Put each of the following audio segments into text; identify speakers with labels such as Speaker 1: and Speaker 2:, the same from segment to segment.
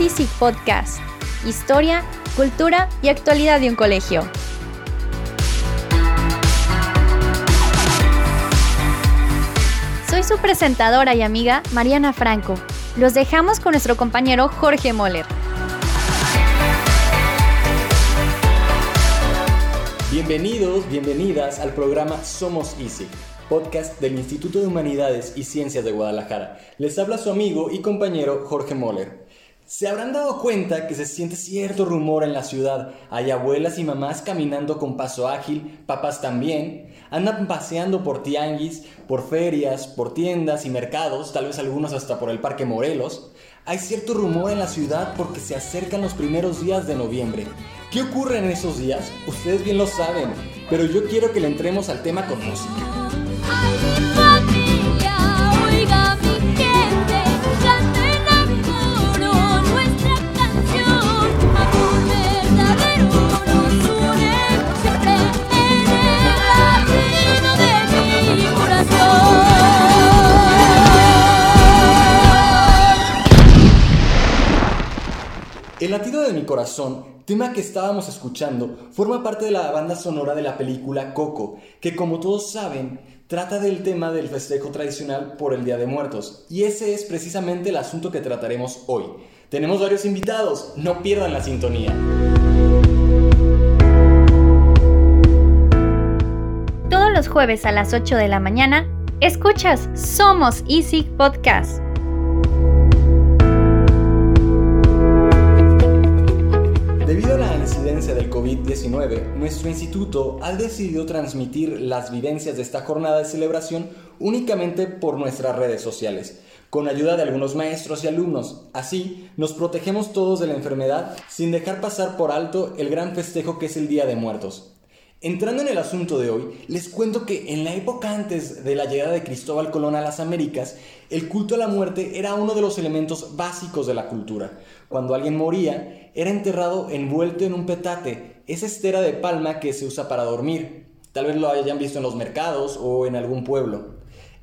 Speaker 1: Easy Podcast. Historia, cultura y actualidad de un colegio. Soy su presentadora y amiga Mariana Franco. Los dejamos con nuestro compañero Jorge Moller.
Speaker 2: Bienvenidos, bienvenidas al programa Somos Easy, podcast del Instituto de Humanidades y Ciencias de Guadalajara. Les habla su amigo y compañero Jorge Moller. Se habrán dado cuenta que se siente cierto rumor en la ciudad. Hay abuelas y mamás caminando con paso ágil, papás también. Andan paseando por tianguis, por ferias, por tiendas y mercados, tal vez algunos hasta por el Parque Morelos. Hay cierto rumor en la ciudad porque se acercan los primeros días de noviembre. ¿Qué ocurre en esos días? Ustedes bien lo saben, pero yo quiero que le entremos al tema con música. El latido de mi corazón, tema que estábamos escuchando, forma parte de la banda sonora de la película Coco, que como todos saben, trata del tema del festejo tradicional por el Día de Muertos. Y ese es precisamente el asunto que trataremos hoy. Tenemos varios invitados, no pierdan la sintonía.
Speaker 1: Todos los jueves a las 8 de la mañana, escuchas Somos Easy Podcast.
Speaker 2: Del COVID-19, nuestro instituto ha decidido transmitir las vivencias de esta jornada de celebración únicamente por nuestras redes sociales, con ayuda de algunos maestros y alumnos. Así, nos protegemos todos de la enfermedad sin dejar pasar por alto el gran festejo que es el Día de Muertos. Entrando en el asunto de hoy, les cuento que en la época antes de la llegada de Cristóbal Colón a las Américas, el culto a la muerte era uno de los elementos básicos de la cultura. Cuando alguien moría, era enterrado envuelto en un petate, esa estera de palma que se usa para dormir. Tal vez lo hayan visto en los mercados o en algún pueblo.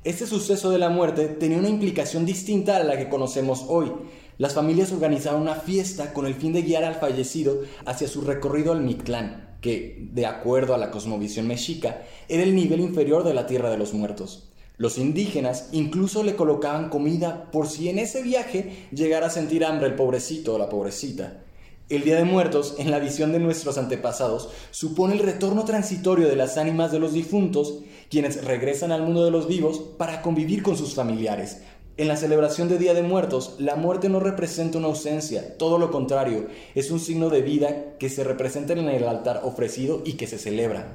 Speaker 2: Este suceso de la muerte tenía una implicación distinta a la que conocemos hoy. Las familias organizaban una fiesta con el fin de guiar al fallecido hacia su recorrido al Mictlán que, de acuerdo a la cosmovisión mexica, era el nivel inferior de la Tierra de los Muertos. Los indígenas incluso le colocaban comida por si en ese viaje llegara a sentir hambre el pobrecito o la pobrecita. El Día de Muertos, en la visión de nuestros antepasados, supone el retorno transitorio de las ánimas de los difuntos, quienes regresan al mundo de los vivos para convivir con sus familiares, en la celebración de Día de Muertos, la muerte no representa una ausencia, todo lo contrario, es un signo de vida que se representa en el altar ofrecido y que se celebra.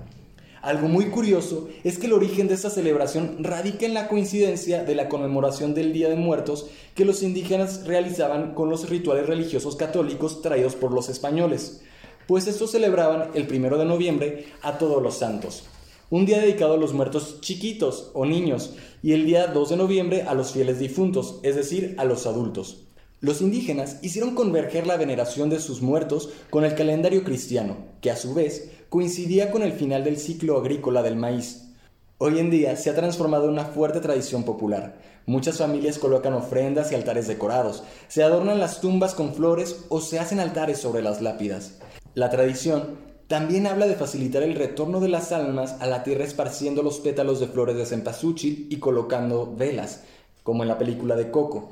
Speaker 2: Algo muy curioso es que el origen de esta celebración radica en la coincidencia de la conmemoración del Día de Muertos que los indígenas realizaban con los rituales religiosos católicos traídos por los españoles, pues estos celebraban el primero de noviembre a todos los santos un día dedicado a los muertos chiquitos o niños y el día 2 de noviembre a los fieles difuntos, es decir, a los adultos. Los indígenas hicieron converger la veneración de sus muertos con el calendario cristiano, que a su vez coincidía con el final del ciclo agrícola del maíz. Hoy en día se ha transformado en una fuerte tradición popular. Muchas familias colocan ofrendas y altares decorados, se adornan las tumbas con flores o se hacen altares sobre las lápidas. La tradición también habla de facilitar el retorno de las almas a la tierra esparciendo los pétalos de flores de cempasúchil y colocando velas, como en la película de Coco.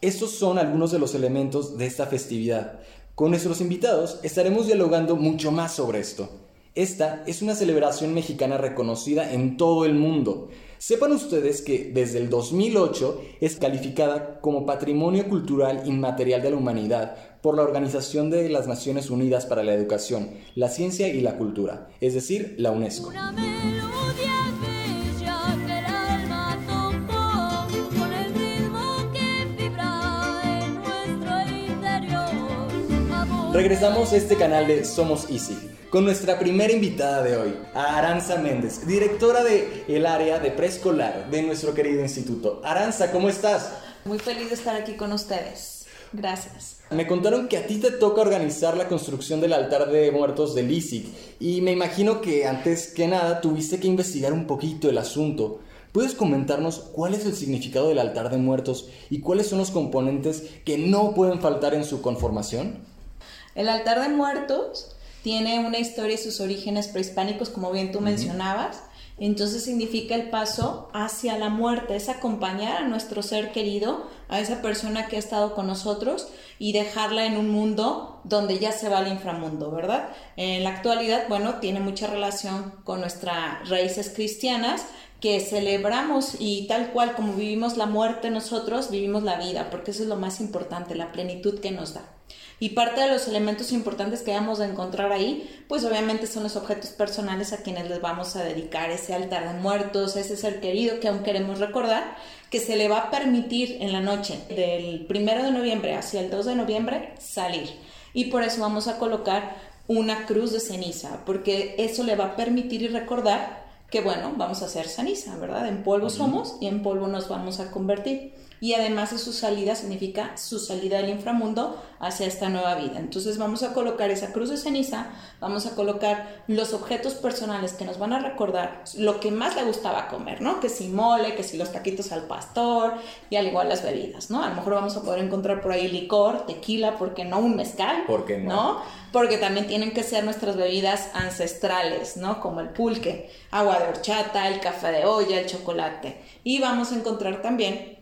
Speaker 2: Estos son algunos de los elementos de esta festividad. Con nuestros invitados estaremos dialogando mucho más sobre esto. Esta es una celebración mexicana reconocida en todo el mundo. Sepan ustedes que desde el 2008 es calificada como Patrimonio Cultural Inmaterial de la Humanidad por la Organización de las Naciones Unidas para la Educación, la Ciencia y la Cultura, es decir, la UNESCO. Regresamos a este canal de Somos Easy con nuestra primera invitada de hoy, Aranza Méndez, directora de el área de preescolar de nuestro querido instituto. Aranza, ¿cómo estás?
Speaker 3: Muy feliz de estar aquí con ustedes. Gracias.
Speaker 2: Me contaron que a ti te toca organizar la construcción del altar de muertos del ISIC y me imagino que antes que nada tuviste que investigar un poquito el asunto. ¿Puedes comentarnos cuál es el significado del altar de muertos y cuáles son los componentes que no pueden faltar en su conformación?
Speaker 3: El altar de muertos tiene una historia y sus orígenes prehispánicos, como bien tú mencionabas. Entonces significa el paso hacia la muerte, es acompañar a nuestro ser querido, a esa persona que ha estado con nosotros y dejarla en un mundo donde ya se va al inframundo, ¿verdad? En la actualidad, bueno, tiene mucha relación con nuestras raíces cristianas que celebramos y tal cual como vivimos la muerte nosotros, vivimos la vida, porque eso es lo más importante, la plenitud que nos da. Y parte de los elementos importantes que vamos a encontrar ahí, pues obviamente son los objetos personales a quienes les vamos a dedicar ese altar de muertos, ese ser querido que aún queremos recordar, que se le va a permitir en la noche del primero de noviembre hacia el 2 de noviembre salir. Y por eso vamos a colocar una cruz de ceniza, porque eso le va a permitir y recordar que bueno, vamos a hacer ceniza, ¿verdad? En polvo somos y en polvo nos vamos a convertir y además de su salida significa su salida del inframundo hacia esta nueva vida. Entonces vamos a colocar esa cruz de ceniza, vamos a colocar los objetos personales que nos van a recordar lo que más le gustaba comer, ¿no? Que si mole, que si los taquitos al pastor y al igual las bebidas, ¿no? A lo mejor vamos a poder encontrar por ahí licor, tequila, porque no un mezcal,
Speaker 2: ¿Por qué no?
Speaker 3: ¿no? Porque también tienen que ser nuestras bebidas ancestrales, ¿no? Como el pulque, agua de horchata, el café de olla, el chocolate. Y vamos a encontrar también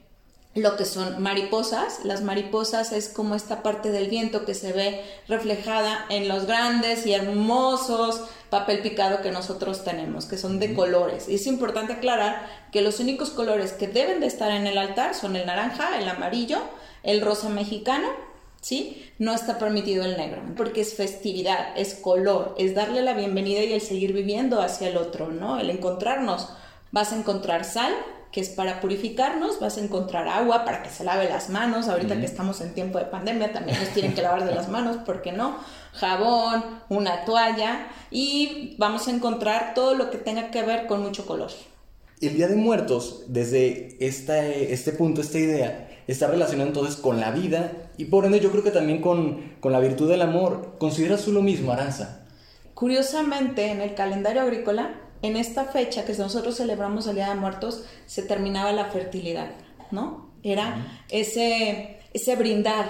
Speaker 3: lo que son mariposas. Las mariposas es como esta parte del viento que se ve reflejada en los grandes y hermosos papel picado que nosotros tenemos, que son de colores. Y es importante aclarar que los únicos colores que deben de estar en el altar son el naranja, el amarillo, el rosa mexicano, ¿sí? No está permitido el negro, porque es festividad, es color, es darle la bienvenida y el seguir viviendo hacia el otro, ¿no? El encontrarnos. Vas a encontrar sal, que es para purificarnos, vas a encontrar agua para que se lave las manos, ahorita que estamos en tiempo de pandemia también nos tienen que lavar de las manos, ¿por qué no? Jabón, una toalla y vamos a encontrar todo lo que tenga que ver con mucho color.
Speaker 2: El Día de Muertos, desde esta, este punto, esta idea, está relacionado entonces con la vida y por ende yo creo que también con, con la virtud del amor. ¿Consideras tú lo mismo, Aranza?
Speaker 3: Curiosamente, en el calendario agrícola en esta fecha que nosotros celebramos el Día de Muertos, se terminaba la fertilidad, ¿no? Era ese, ese brindar,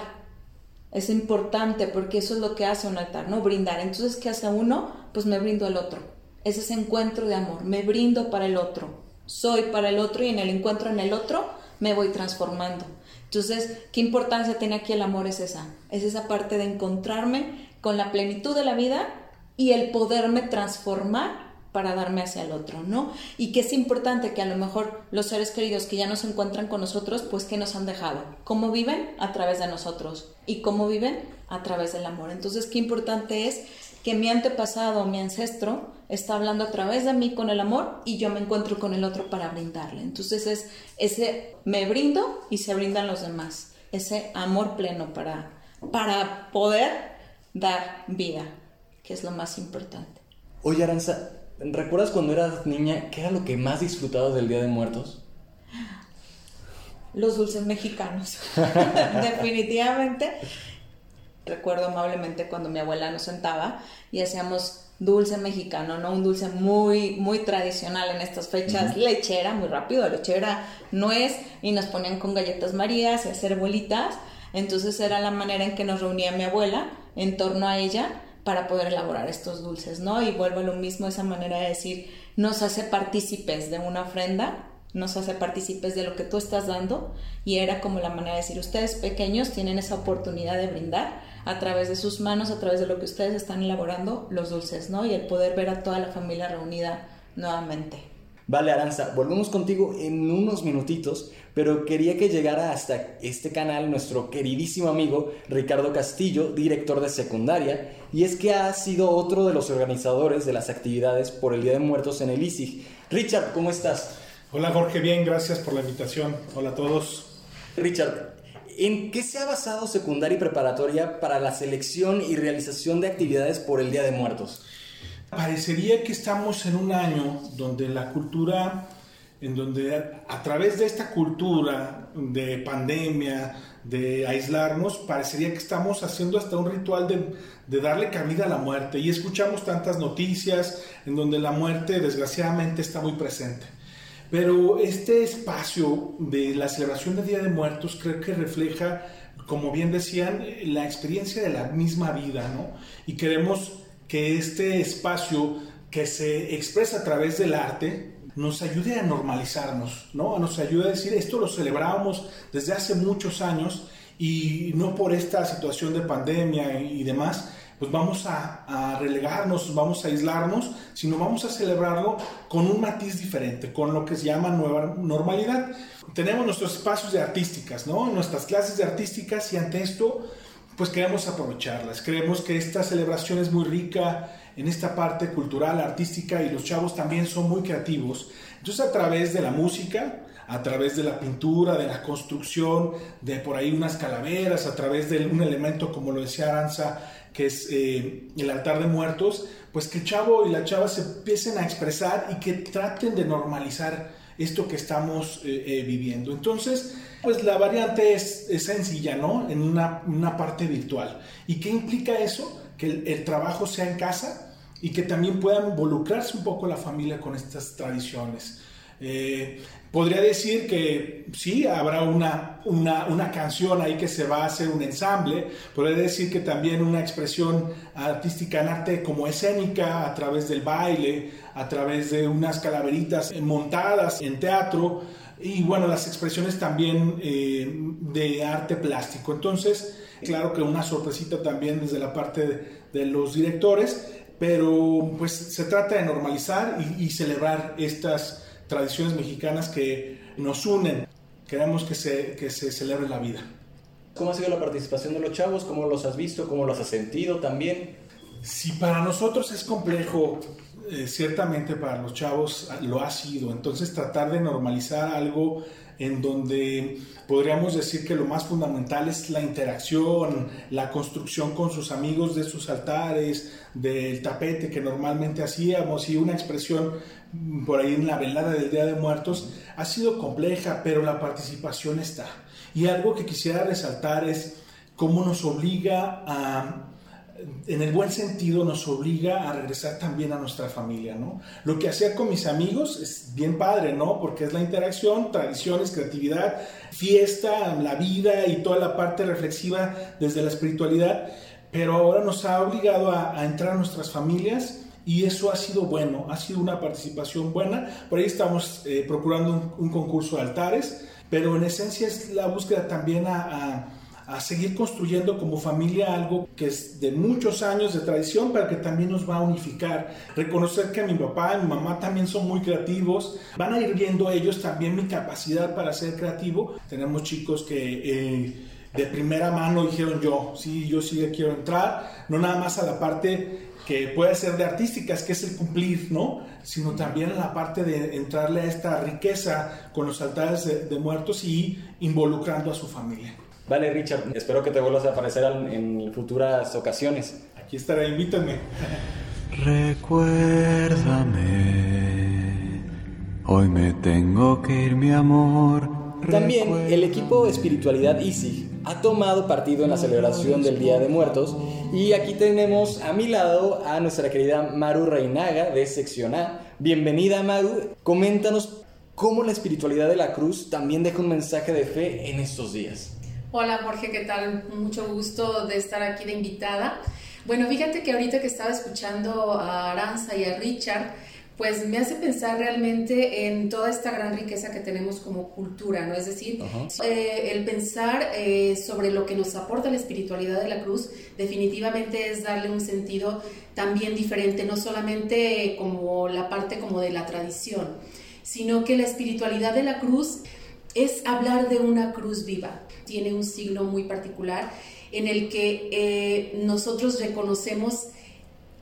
Speaker 3: es importante porque eso es lo que hace un altar, ¿no? Brindar. Entonces, ¿qué hace uno? Pues me brindo al otro. Es ese encuentro de amor, me brindo para el otro, soy para el otro y en el encuentro en el otro me voy transformando. Entonces, ¿qué importancia tiene aquí el amor? Es esa, es esa parte de encontrarme con la plenitud de la vida y el poderme transformar para darme hacia el otro, ¿no? Y que es importante que a lo mejor los seres queridos que ya no se encuentran con nosotros, pues que nos han dejado, cómo viven a través de nosotros y cómo viven a través del amor. Entonces, qué importante es que mi antepasado, mi ancestro, está hablando a través de mí con el amor y yo me encuentro con el otro para brindarle. Entonces es ese me brindo y se brindan los demás, ese amor pleno para, para poder dar vida, que es lo más importante.
Speaker 2: Oye, Aranza, ¿Recuerdas cuando eras niña qué era lo que más disfrutabas del Día de Muertos?
Speaker 3: Los dulces mexicanos. Definitivamente. Recuerdo amablemente cuando mi abuela nos sentaba y hacíamos dulce mexicano, ¿no? Un dulce muy, muy tradicional en estas fechas. Lechera, muy rápido, lechera, nuez, y nos ponían con galletas marías y hacer bolitas. Entonces era la manera en que nos reunía mi abuela en torno a ella para poder elaborar estos dulces, ¿no? Y vuelvo a lo mismo, esa manera de decir, nos hace partícipes de una ofrenda, nos hace partícipes de lo que tú estás dando y era como la manera de decir, ustedes pequeños tienen esa oportunidad de brindar a través de sus manos, a través de lo que ustedes están elaborando los dulces, ¿no? Y el poder ver a toda la familia reunida nuevamente.
Speaker 2: Vale, Aranza, volvemos contigo en unos minutitos, pero quería que llegara hasta este canal nuestro queridísimo amigo Ricardo Castillo, director de secundaria, y es que ha sido otro de los organizadores de las actividades por el Día de Muertos en el ISIG. Richard, ¿cómo estás?
Speaker 4: Hola Jorge, bien, gracias por la invitación. Hola a todos.
Speaker 2: Richard, ¿en qué se ha basado secundaria y preparatoria para la selección y realización de actividades por el Día de Muertos?
Speaker 4: Parecería que estamos en un año donde la cultura, en donde a través de esta cultura de pandemia, de aislarnos, parecería que estamos haciendo hasta un ritual de, de, darle cabida a la muerte. Y escuchamos tantas noticias en donde la muerte desgraciadamente está muy presente. Pero este espacio de la celebración del Día de Muertos creo que refleja, como bien decían, la experiencia de la misma vida, ¿no? Y queremos que este espacio que se expresa a través del arte nos ayude a normalizarnos, ¿no? Nos ayude a decir, esto lo celebrábamos desde hace muchos años y no por esta situación de pandemia y demás, pues vamos a, relegarnos, vamos a aislarnos, sino vamos a celebrarlo con un matiz diferente, con lo que se llama nueva normalidad. Tenemos nuestros espacios de artísticas, ¿no? Nuestras clases de artísticas y ante esto, pues queremos aprovecharlas. Creemos que esta celebración es muy rica en esta parte cultural, artística y los chavos también son muy creativos. Entonces a través de la música, a través de la pintura, de la construcción, de por ahí unas calaveras, a través de un elemento como lo decía Aranza, que es eh, el altar de muertos, pues que el chavo y la chava se empiecen a expresar y que traten de normalizar esto que estamos eh, eh, viviendo. Entonces, pues la variante es, sencilla, ¿no? En una, una, parte virtual. ¿Y qué implica eso? Que el trabajo sea en casa y que también pueda involucrarse un poco la familia con estas tradiciones. Eh, podría decir que sí, habrá una, una, canción ahí que se va a hacer un ensamble, podría decir que también una expresión artística en arte como escénica, a través del baile, a través de unas calaveritas montadas en teatro, y bueno, las expresiones también eh, de arte plástico. Entonces, claro que una sorpresita también desde la parte de, de los directores, pero pues se trata de normalizar y, y celebrar estas tradiciones mexicanas que nos unen. Queremos que se, que se celebre la vida.
Speaker 2: ¿Cómo ha sido la participación de los chavos? ¿Cómo los has visto? ¿Cómo los has sentido también?
Speaker 4: Si para nosotros es complejo, eh, ciertamente para los chavos lo ha sido. Entonces tratar de normalizar algo en donde podríamos decir que lo más fundamental es la interacción, la construcción con sus amigos de sus altares, del tapete que normalmente hacíamos y una expresión por ahí en la velada del Día de Muertos ha sido compleja, pero la participación está. Y algo que quisiera resaltar es cómo nos obliga a en el buen sentido nos obliga a regresar también a nuestra familia, ¿no? Lo que hacía con mis amigos es bien padre, ¿no? Porque es la interacción, tradiciones, creatividad, fiesta, la vida y toda la parte reflexiva desde la espiritualidad, pero ahora nos ha obligado a, entrar a nuestras familias y eso ha sido bueno, ha sido una participación buena. Por ahí estamos eh, procurando un, concurso de altares, pero en esencia es la búsqueda también a a seguir construyendo como familia algo que es de muchos años de tradición, pero que también nos va a unificar. Reconocer que mi papá y mi mamá también son muy creativos, van a ir viendo ellos también mi capacidad para ser creativo. Tenemos chicos que... Eh, de primera mano dijeron yo, sí, yo sí quiero entrar, no nada más a la parte que puede ser de artísticas, que es el cumplir, ¿no? Sino también a la parte de entrarle a esta riqueza con los altares de muertos y involucrando a su familia.
Speaker 2: Vale, Richard, espero que te vuelvas a aparecer en futuras ocasiones.
Speaker 4: Aquí estaré, invítame.
Speaker 5: Recuérdame, hoy me tengo que ir, mi amor.
Speaker 2: También el equipo Espiritualidad Easy ha tomado partido en la celebración del Día de Muertos y aquí tenemos a mi lado a nuestra querida Maru Reinaga de Sección A. Bienvenida Maru, coméntanos cómo la espiritualidad de la cruz también deja un mensaje de fe en estos días.
Speaker 6: Hola Jorge, ¿qué tal? Mucho gusto de estar aquí de invitada. Bueno, fíjate que ahorita que estaba escuchando a Aranza y a Richard, pues me hace pensar realmente en toda esta gran riqueza que tenemos como cultura, ¿no? Es decir, eh, el pensar eh, sobre lo que nos aporta la espiritualidad de la cruz definitivamente es darle un sentido también diferente, no solamente como la parte como de la tradición, sino que la espiritualidad de la cruz es hablar de una cruz viva. Tiene un signo muy particular en el que eh, nosotros reconocemos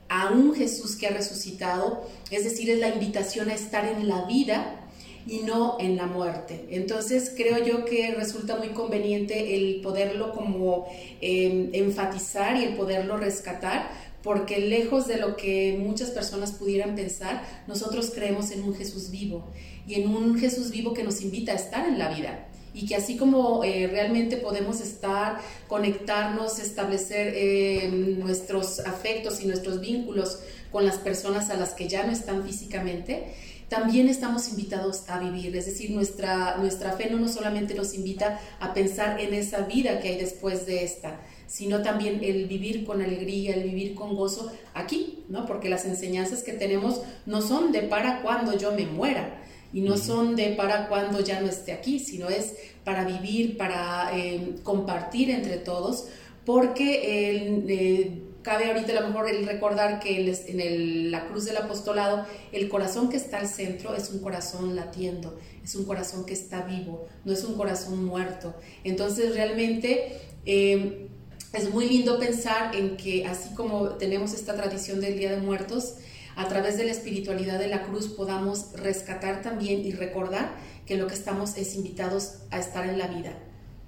Speaker 6: a un Jesús que ha resucitado, es decir, es la invitación a estar en la vida y no en la muerte. Entonces creo yo que resulta muy conveniente el poderlo como em, enfatizar y el poderlo rescatar, porque lejos de lo que muchas personas pudieran pensar, nosotros creemos en un Jesús vivo y en un Jesús vivo que nos invita a estar en la vida y que así como eh, realmente podemos estar, conectarnos, establecer eh, nuestros afectos y nuestros vínculos con las personas a las que ya no están físicamente, también estamos invitados a vivir. Es decir, nuestra, nuestra fe no solamente nos invita a pensar en esa vida que hay después de esta, sino también el vivir con alegría, el vivir con gozo aquí, ¿no? Porque las enseñanzas que tenemos no son de para cuando yo me muera, y no son de para cuando ya no esté aquí, sino es para vivir, para eh, compartir entre todos, porque el, eh, cabe ahorita a lo mejor el recordar que en la cruz del apostolado el corazón que está al centro es un corazón latiendo, es un corazón que está vivo, no es un corazón muerto. Entonces realmente eh, es muy lindo pensar en que así como tenemos esta tradición del Día de Muertos, a través de la espiritualidad de la cruz podamos rescatar también y recordar que lo que estamos es invitados a estar en la vida,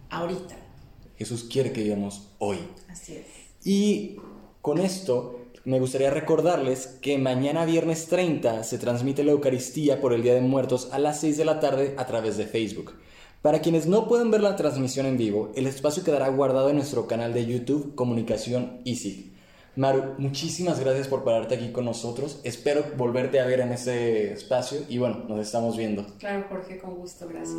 Speaker 6: ahorita.
Speaker 2: Jesús quiere que vivamos hoy.
Speaker 6: Así es.
Speaker 2: Y con esto me gustaría recordarles que mañana viernes 30 se transmite la Eucaristía por el Día de Muertos a las 6 de la tarde a través de Facebook. Para quienes no pueden ver la transmisión en vivo, el espacio quedará guardado en nuestro canal de YouTube Comunicación Easy. Maru, muchísimas gracias por pararte aquí con nosotros. Espero volverte a ver en ese espacio y bueno, nos estamos viendo.
Speaker 6: Claro, Jorge, con gusto, gracias.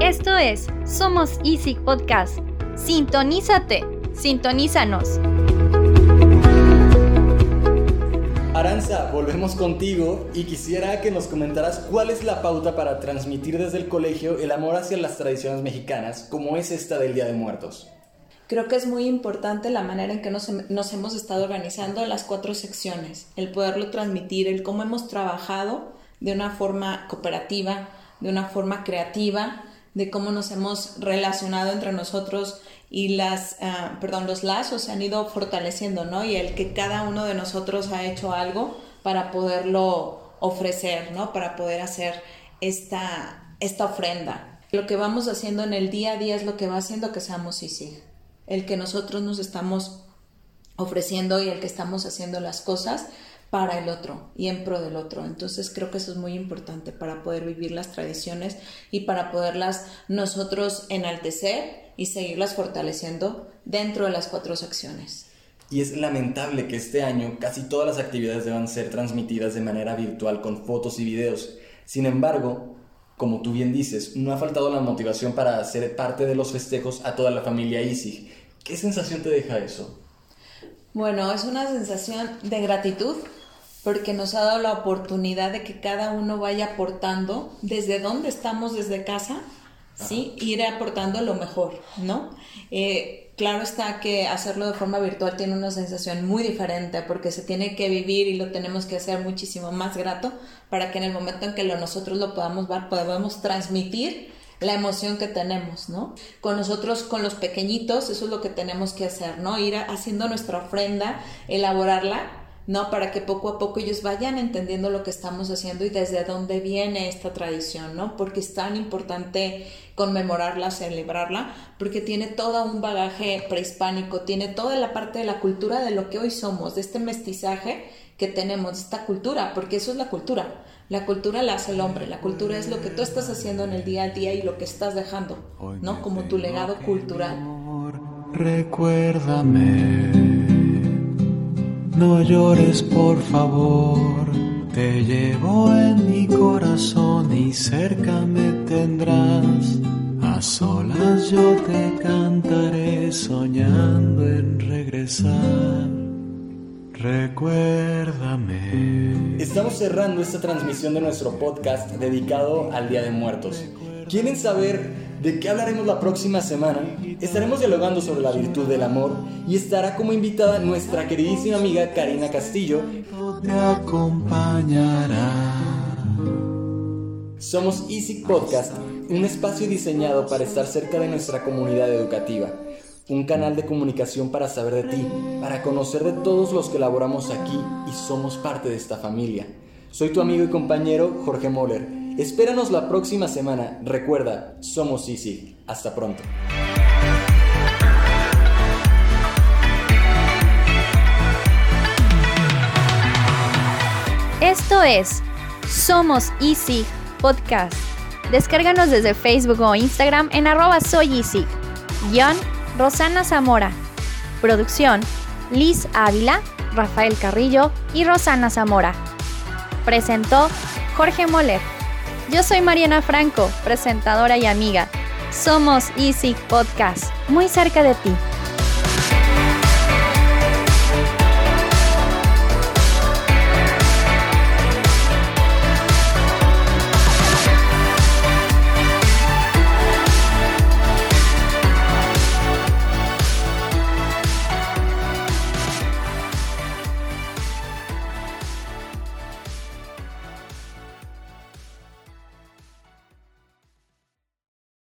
Speaker 1: Esto es Somos Easy Podcast. Sintonízate, sintonízanos.
Speaker 2: Aranza, volvemos contigo y quisiera que nos comentaras cuál es la pauta para transmitir desde el colegio el amor hacia las tradiciones mexicanas, como es esta del Día de Muertos.
Speaker 3: Creo que es muy importante la manera en que nos, nos hemos estado organizando las cuatro secciones, el poderlo transmitir, el cómo hemos trabajado de una forma cooperativa, de una forma creativa, de cómo nos hemos relacionado entre nosotros y las, ah, perdón, los lazos se han ido fortaleciendo, ¿no? Y el que cada uno de nosotros ha hecho algo para poderlo ofrecer, ¿no? Para poder hacer esta, esta ofrenda. Lo que vamos haciendo en el día a día es lo que va haciendo que seamos ISIG. El que nosotros nos estamos ofreciendo y el que estamos haciendo las cosas para el otro y en pro del otro. Entonces creo que eso es muy importante para poder vivir las tradiciones y para poderlas nosotros enaltecer y seguirlas fortaleciendo dentro de las cuatro secciones.
Speaker 2: Y es lamentable que este año casi todas las actividades deban ser transmitidas de manera virtual con fotos y videos. Sin embargo, como tú bien dices, no ha faltado la motivación para ser parte de los festejos a toda la familia Isig. ¿Qué sensación te deja eso?
Speaker 3: Bueno, es una sensación de gratitud porque nos ha dado la oportunidad de que cada uno vaya aportando desde donde estamos desde casa, ¿sí? Ir aportando lo mejor, ¿no? Eh, claro está que hacerlo de forma virtual tiene una sensación muy diferente porque se tiene que vivir y lo tenemos que hacer muchísimo más grato para que en el momento en que lo, nosotros lo podamos ver, podamos transmitir la emoción que tenemos, ¿no? Con nosotros, con los pequeñitos, eso es lo que tenemos que hacer, ¿no? Ir haciendo nuestra ofrenda, elaborarla ¿no? Para que poco a poco ellos vayan entendiendo lo que estamos haciendo y desde dónde viene esta tradición, ¿no? Porque es tan importante conmemorarla, celebrarla, porque tiene todo un bagaje prehispánico, tiene toda la parte de la cultura de lo que hoy somos, de este mestizaje que tenemos, esta cultura, porque eso es la cultura. La cultura la hace el hombre, la cultura es lo que tú estás haciendo en el día a día y lo que estás dejando, ¿no? Como tu legado cultural.
Speaker 5: Recuérdame no llores por favor, te llevo en mi corazón y cerca me tendrás. A solas yo te cantaré soñando en regresar. Recuérdame.
Speaker 2: Estamos cerrando esta transmisión de nuestro podcast dedicado al Día de Muertos. ¿Quieren saber de qué hablaremos la próxima semana? Estaremos dialogando sobre la virtud del amor y estará como invitada nuestra queridísima amiga Karina Castillo.
Speaker 5: Te acompañará.
Speaker 2: Somos Easy Podcast, un espacio diseñado para estar cerca de nuestra comunidad educativa un canal de comunicación para saber de ti, para conocer de todos los que laboramos aquí y somos parte de esta familia. Soy tu amigo y compañero Jorge Moller Espéranos la próxima semana. Recuerda, somos Easy. Hasta pronto.
Speaker 1: Esto es Somos Easy Podcast. Descárganos desde Facebook o Instagram en arroba soy Easy. Guión Rosana Zamora. Producción Liz Ávila Rafael Carrillo y Rosana Zamora. Presentó Jorge Moller. Yo soy Mariana Franco, presentadora y amiga. Somos Easy Podcast, muy cerca de ti.